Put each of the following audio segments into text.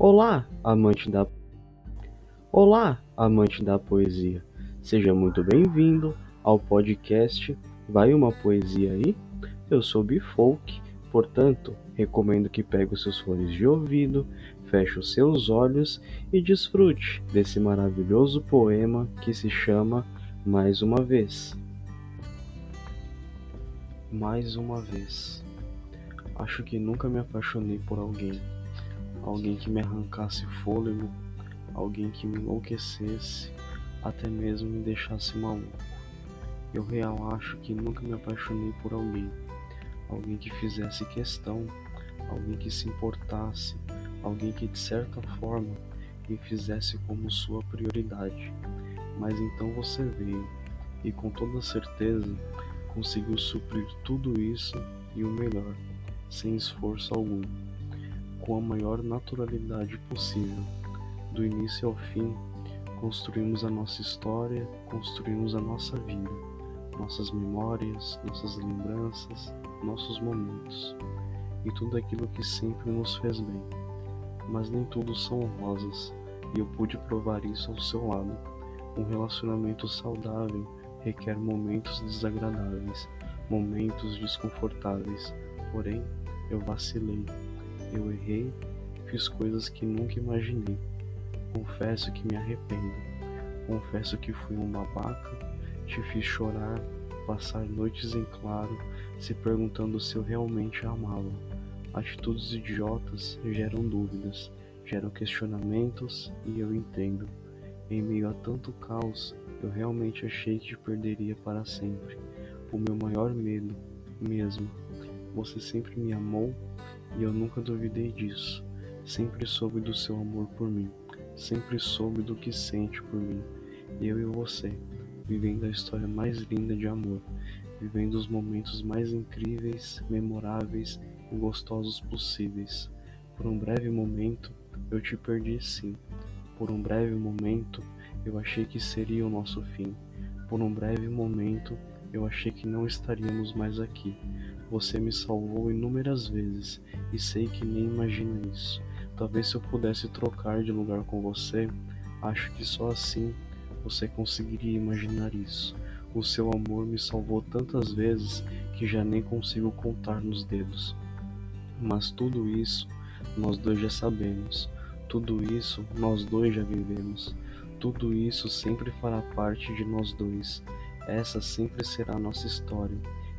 Olá, amante da Olá, amante da poesia. Seja muito bem-vindo ao podcast Vai uma poesia aí? Eu sou Bifolk, portanto, recomendo que pegue os seus fones de ouvido, feche os seus olhos e desfrute desse maravilhoso poema que se chama Mais uma vez. Mais uma vez. Acho que nunca me apaixonei por alguém alguém que me arrancasse fôlego, alguém que me enlouquecesse, até mesmo me deixasse maluco. Eu real acho que nunca me apaixonei por alguém, alguém que fizesse questão, alguém que se importasse, alguém que de certa forma me fizesse como sua prioridade. Mas então você veio e com toda certeza conseguiu suprir tudo isso e o melhor, sem esforço algum com a maior naturalidade possível. Do início ao fim, construímos a nossa história, construímos a nossa vida, nossas memórias, nossas lembranças, nossos momentos e tudo aquilo que sempre nos fez bem. Mas nem tudo são rosas, e eu pude provar isso ao seu lado. Um relacionamento saudável requer momentos desagradáveis, momentos desconfortáveis, porém eu vacilei eu errei, fiz coisas que nunca imaginei. Confesso que me arrependo. Confesso que fui um babaca, te fiz chorar, passar noites em claro, se perguntando se eu realmente amava. Atitudes idiotas geram dúvidas, geram questionamentos e eu entendo. Em meio a tanto caos, eu realmente achei que te perderia para sempre. O meu maior medo, mesmo. Você sempre me amou e eu nunca duvidei disso. Sempre soube do seu amor por mim, sempre soube do que sente por mim. Eu e você, vivendo a história mais linda de amor, vivendo os momentos mais incríveis, memoráveis e gostosos possíveis. Por um breve momento, eu te perdi sim. Por um breve momento, eu achei que seria o nosso fim. Por um breve momento, eu achei que não estaríamos mais aqui. Você me salvou inúmeras vezes e sei que nem imagina isso. Talvez se eu pudesse trocar de lugar com você, acho que só assim você conseguiria imaginar isso. O seu amor me salvou tantas vezes que já nem consigo contar nos dedos. Mas tudo isso nós dois já sabemos. Tudo isso nós dois já vivemos. Tudo isso sempre fará parte de nós dois. Essa sempre será a nossa história.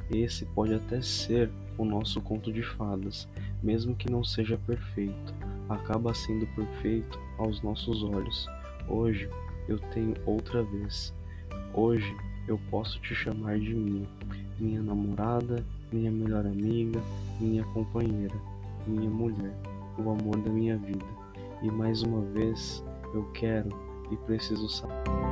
Esse pode até ser o nosso conto de fadas, mesmo que não seja perfeito, acaba sendo perfeito aos nossos olhos. Hoje eu tenho outra vez. Hoje eu posso te chamar de minha, minha namorada, minha melhor amiga, minha companheira, minha mulher, o amor da minha vida. E mais uma vez eu quero e preciso saber.